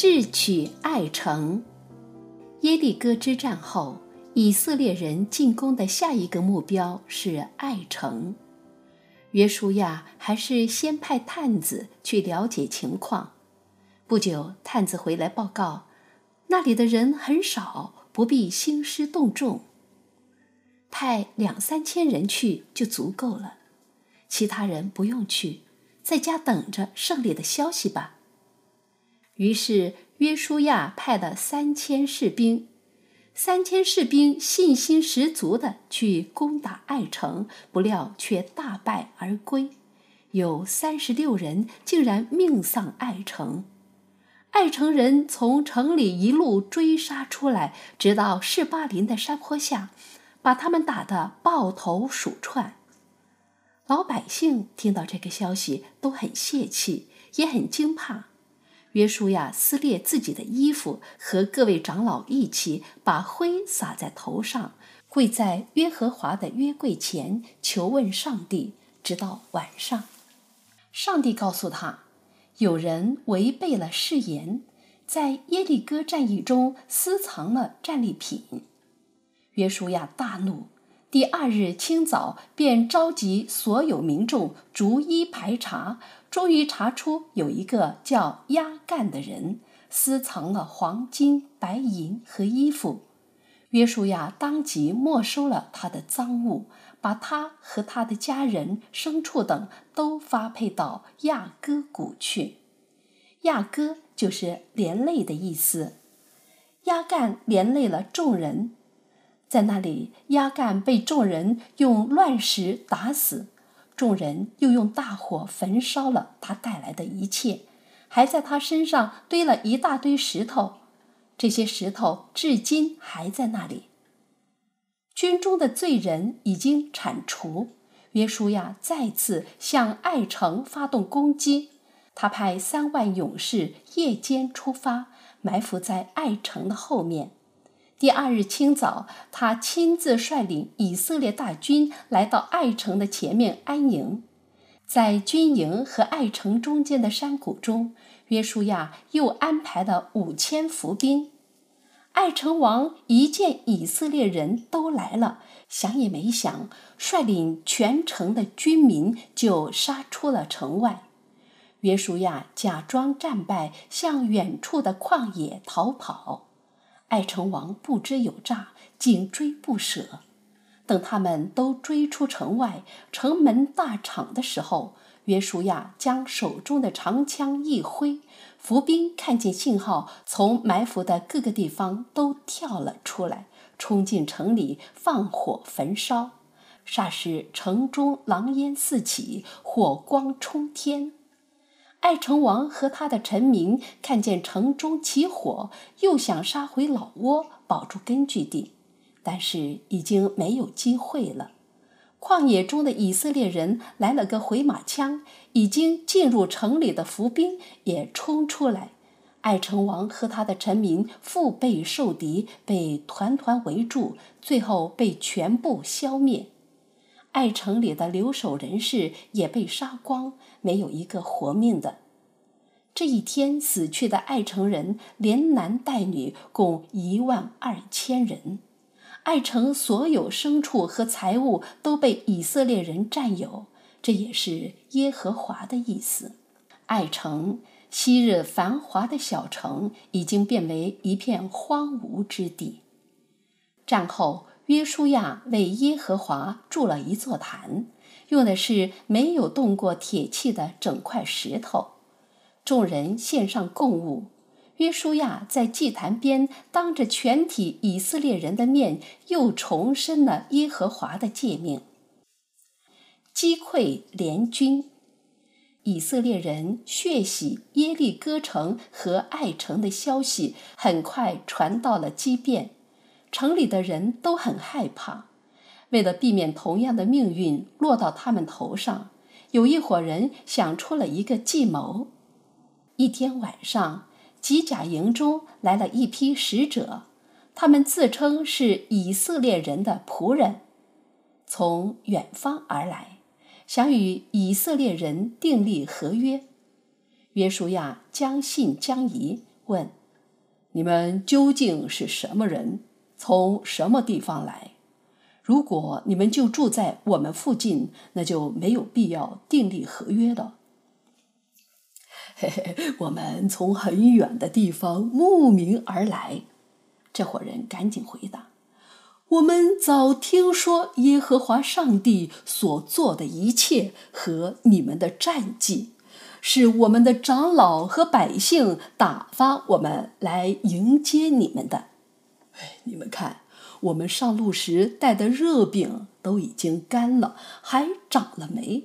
智取爱城。耶利哥之战后，以色列人进攻的下一个目标是爱城。约书亚还是先派探子去了解情况。不久，探子回来报告，那里的人很少，不必兴师动众，派两三千人去就足够了。其他人不用去，在家等着胜利的消息吧。于是约书亚派了三千士兵。三千士兵信心十足地去攻打爱城，不料却大败而归，有三十六人竟然命丧爱城。爱城人从城里一路追杀出来，直到士巴林的山坡下，把他们打得抱头鼠窜。老百姓听到这个消息都很泄气，也很惊怕。约书亚撕裂自己的衣服，和各位长老一起把灰撒在头上，跪在耶和华的约柜前求问上帝，直到晚上。上帝告诉他，有人违背了誓言，在耶利哥战役中私藏了战利品。约书亚大怒。第二日清早，便召集所有民众，逐一排查，终于查出有一个叫押干的人私藏了黄金、白银和衣服。约书亚当即没收了他的赃物，把他和他的家人、牲畜等都发配到亚哥谷去。亚哥就是连累的意思。亚干连累了众人。在那里，押干被众人用乱石打死，众人又用大火焚烧了他带来的一切，还在他身上堆了一大堆石头，这些石头至今还在那里。军中的罪人已经铲除，约书亚再次向爱城发动攻击，他派三万勇士夜间出发，埋伏在爱城的后面。第二日清早，他亲自率领以色列大军来到爱城的前面安营。在军营和爱城中间的山谷中，约书亚又安排了五千伏兵。爱城王一见以色列人都来了，想也没想，率领全城的军民就杀出了城外。约书亚假装战败，向远处的旷野逃跑。爱城王不知有诈，紧追不舍。等他们都追出城外，城门大敞的时候，约书亚将手中的长枪一挥，伏兵看见信号，从埋伏的各个地方都跳了出来，冲进城里，放火焚烧。霎时，城中狼烟四起，火光冲天。爱城王和他的臣民看见城中起火，又想杀回老窝，保住根据地，但是已经没有机会了。旷野中的以色列人来了个回马枪，已经进入城里的伏兵也冲出来，爱城王和他的臣民腹背受敌，被团团围住，最后被全部消灭。爱城里的留守人士也被杀光，没有一个活命的。这一天死去的爱城人，连男带女，共一万二千人。爱城所有牲畜和财物都被以色列人占有，这也是耶和华的意思。爱城，昔日繁华的小城，已经变为一片荒芜之地。战后。约书亚为耶和华筑了一座坛，用的是没有动过铁器的整块石头。众人献上供物，约书亚在祭坛边当着全体以色列人的面，又重申了耶和华的诫命。击溃联军，以色列人血洗耶利哥城和爱城的消息很快传到了基遍。城里的人都很害怕，为了避免同样的命运落到他们头上，有一伙人想出了一个计谋。一天晚上，吉甲营中来了一批使者，他们自称是以色列人的仆人，从远方而来，想与以色列人订立合约。约书亚将信将疑，问：“你们究竟是什么人？从什么地方来？如果你们就住在我们附近，那就没有必要订立合约了。”嘿嘿，我们从很远的地方慕名而来。这伙人赶紧回答：“我们早听说耶和华上帝所做的一切和你们的战绩，是我们的长老和百姓打发我们来迎接你们的。哎，你们看，我们上路时带的热饼都已经干了，还长了霉。”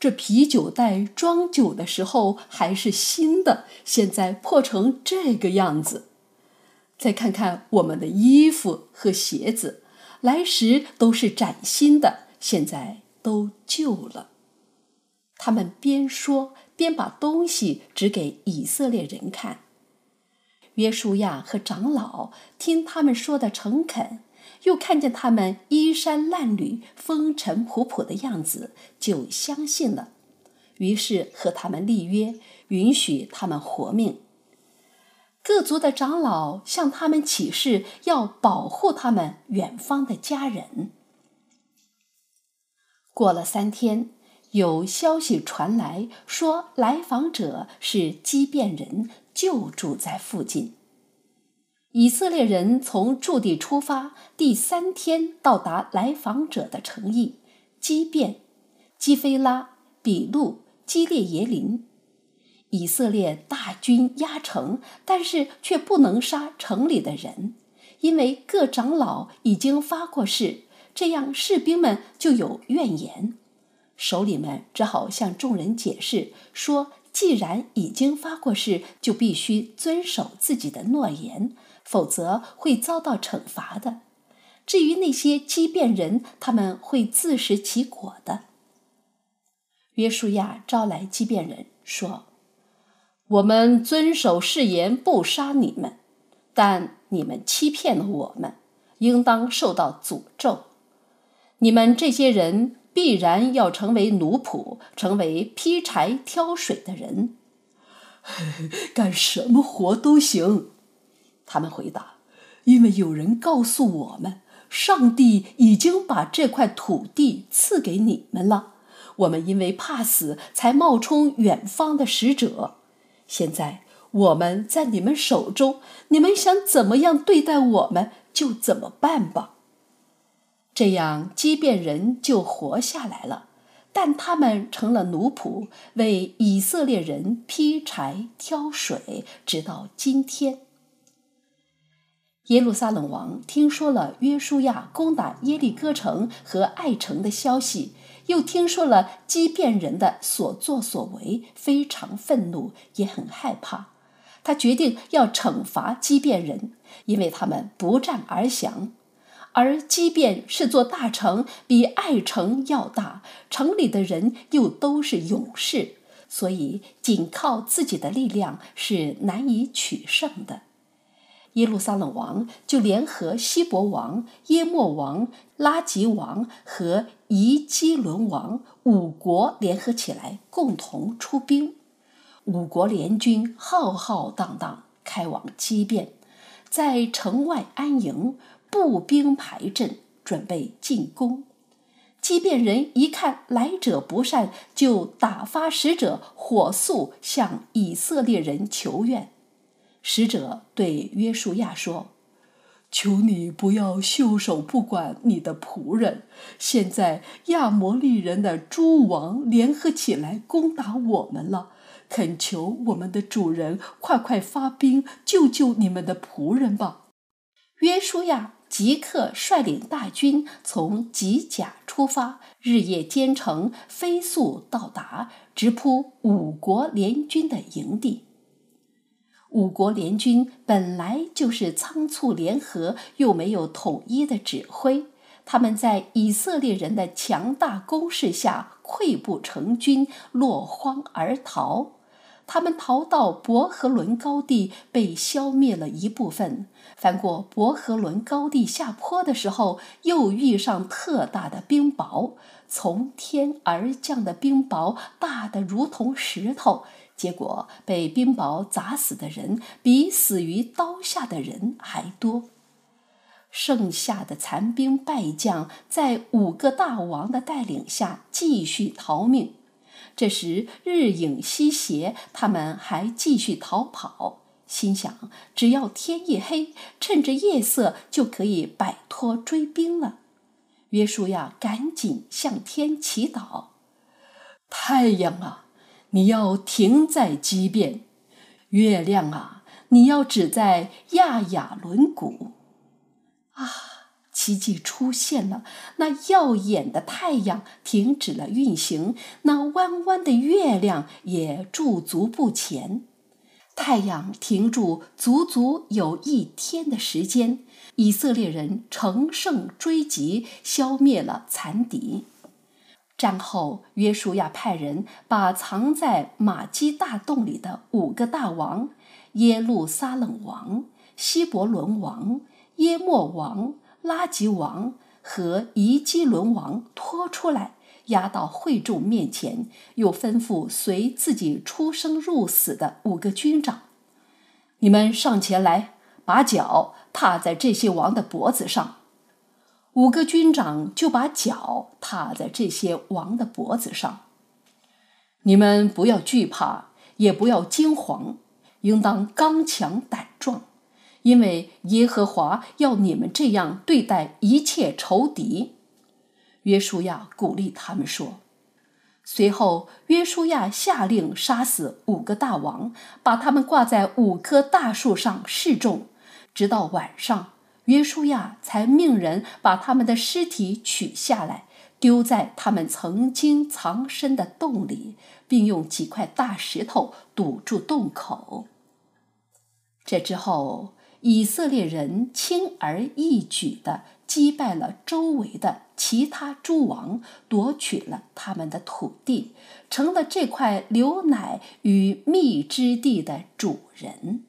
这啤酒袋装酒的时候还是新的，现在破成这个样子。再看看我们的衣服和鞋子，来时都是崭新的，现在都旧了。他们边说边把东西指给以色列人看。约书亚和长老听他们说的诚恳。又看见他们衣衫褴褛、风尘仆仆的样子，就相信了。于是和他们立约，允许他们活命。各族的长老向他们起誓，要保护他们远方的家人。过了三天，有消息传来说，来访者是畸变人，就住在附近。以色列人从驻地出发，第三天到达来访者的城邑基遍、基菲拉、比路、基列耶林。以色列大军压城，但是却不能杀城里的人，因为各长老已经发过誓，这样士兵们就有怨言。首领们只好向众人解释说：既然已经发过誓，就必须遵守自己的诺言。否则会遭到惩罚的。至于那些畸变人，他们会自食其果的。约书亚招来畸变人说：“我们遵守誓言，不杀你们，但你们欺骗了我们，应当受到诅咒。你们这些人必然要成为奴仆，成为劈柴挑水的人，干什么活都行。”他们回答：“因为有人告诉我们，上帝已经把这块土地赐给你们了。我们因为怕死，才冒充远方的使者。现在我们在你们手中，你们想怎么样对待我们，就怎么办吧。这样，基遍人就活下来了，但他们成了奴仆，为以色列人劈柴挑水，直到今天。”耶路撒冷王听说了约书亚攻打耶利哥城和爱城的消息，又听说了基遍人的所作所为，非常愤怒，也很害怕。他决定要惩罚基遍人，因为他们不战而降。而基遍是座大城，比爱城要大，城里的人又都是勇士，所以仅靠自己的力量是难以取胜的。耶路撒冷王就联合希伯王、耶末王、拉吉王和宜基伦王五国联合起来，共同出兵。五国联军浩浩荡荡开往基遍，在城外安营，步兵排阵，准备进攻。基遍人一看来者不善，就打发使者火速向以色列人求怨。使者对约书亚说：“求你不要袖手不管你的仆人。现在亚摩利人的诸王联合起来攻打我们了，恳求我们的主人快快发兵救救你们的仆人吧。”约书亚即刻率领大军从吉甲出发，日夜兼程，飞速到达，直扑五国联军的营地。五国联军本来就是仓促联合，又没有统一的指挥，他们在以色列人的强大攻势下溃不成军，落荒而逃。他们逃到伯和伦高地，被消灭了一部分。翻过伯和伦高地下坡的时候，又遇上特大的冰雹，从天而降的冰雹大得如同石头。结果被冰雹砸死的人比死于刀下的人还多。剩下的残兵败将在五个大王的带领下继续逃命。这时日影西斜，他们还继续逃跑，心想只要天一黑，趁着夜色就可以摆脱追兵了。约书亚赶紧向天祈祷：“太阳啊，你要停在基遍；月亮啊，你要止在亚雅伦谷。”啊，奇迹出现了！那耀眼的太阳停止了运行，那弯弯的月亮也驻足不前。太阳停住足足有一天的时间。以色列人乘胜追击，消灭了残敌。战后，约书亚派人把藏在玛基大洞里的五个大王——耶路撒冷王、希伯伦王、耶末王、拉吉王和以基伦王拖出来，押到会众面前，又吩咐随自己出生入死的五个军长：“你们上前来。”把脚踏在这些王的脖子上，五个军长就把脚踏在这些王的脖子上。你们不要惧怕，也不要惊慌，应当刚强胆壮，因为耶和华要你们这样对待一切仇敌。约书亚鼓励他们说。随后，约书亚下令杀死五个大王，把他们挂在五棵大树上示众。直到晚上，约书亚才命人把他们的尸体取下来，丢在他们曾经藏身的洞里，并用几块大石头堵住洞口。这之后，以色列人轻而易举地击败了周围的其他诸王，夺取了他们的土地，成了这块牛奶与蜜之地的主人。